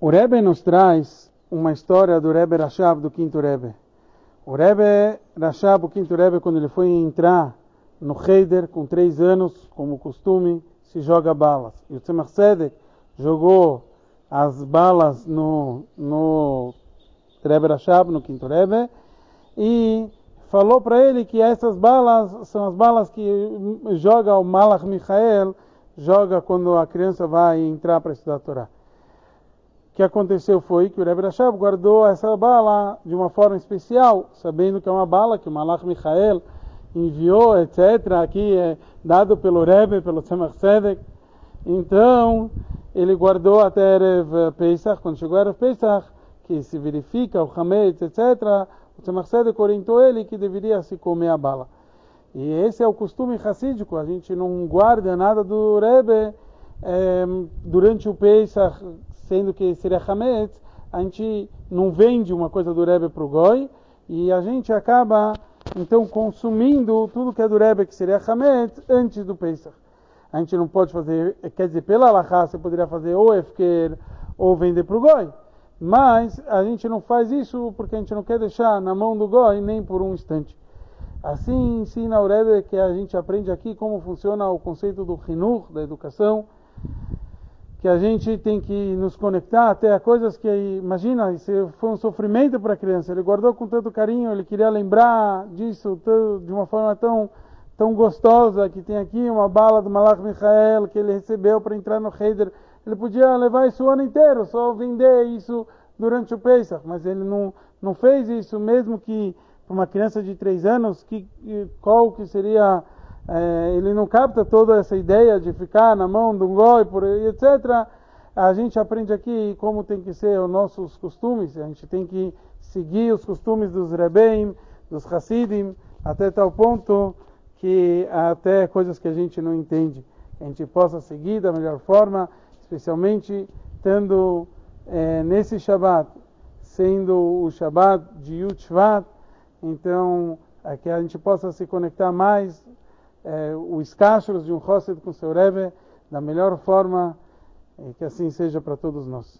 O Rebbe nos traz uma história do Rebbe Rashab, do quinto Rebbe. O Rebbe Rashab, o quinto Rebbe, quando ele foi entrar no Heider com três anos, como costume, se joga balas. E o Tzemach Tzedek jogou as balas no, no Rebbe Rashab, no quinto Rebbe, e falou para ele que essas balas são as balas que joga o Malach Michael, joga quando a criança vai entrar para estudar a Torá. Que aconteceu foi que o Rebbe Rashab guardou essa bala de uma forma especial, sabendo que é uma bala que o Malach Michael enviou, etc. Aqui é dado pelo Rebbe, pelo Tzemach Tzedek. Então, ele guardou até Erev Pesach, quando chegou Erev Pesach, que se verifica o Hametz, etc., o Tzemach Tzedek orientou ele que deveria se comer a bala. E esse é o costume racídico, a gente não guarda nada do Rebbe é, durante o Pesach, sendo que seria Hametz, a gente não vende uma coisa do Rebbe para o Goi, e a gente acaba, então, consumindo tudo que é do Rebbe, que seria Hametz, antes do Pesach a gente não pode fazer, quer dizer, pela Alahá você poderia fazer ou efker ou vender para o Goi, mas a gente não faz isso porque a gente não quer deixar na mão do Goi nem por um instante. Assim ensina o Rebbe que a gente aprende aqui como funciona o conceito do Hinur, da educação, que a gente tem que nos conectar até a coisas que, imagina, se foi um sofrimento para a criança, ele guardou com tanto carinho, ele queria lembrar disso de uma forma tão tão gostosa que tem aqui, uma bala do Malach Michael que ele recebeu para entrar no Heider. Ele podia levar isso o ano inteiro, só vender isso durante o Pesach, mas ele não, não fez isso, mesmo que para uma criança de três anos, que, qual que seria, é, ele não capta toda essa ideia de ficar na mão de um goi, por, etc. A gente aprende aqui como tem que ser os nossos costumes, a gente tem que seguir os costumes dos Rebbeim, dos Hasidim, até tal ponto que até coisas que a gente não entende, a gente possa seguir da melhor forma, especialmente estando é, nesse Shabat, sendo o Shabat de Yud então é que a gente possa se conectar mais é, os cachos de um Hosed com seu Rebbe da melhor forma e que assim seja para todos nós.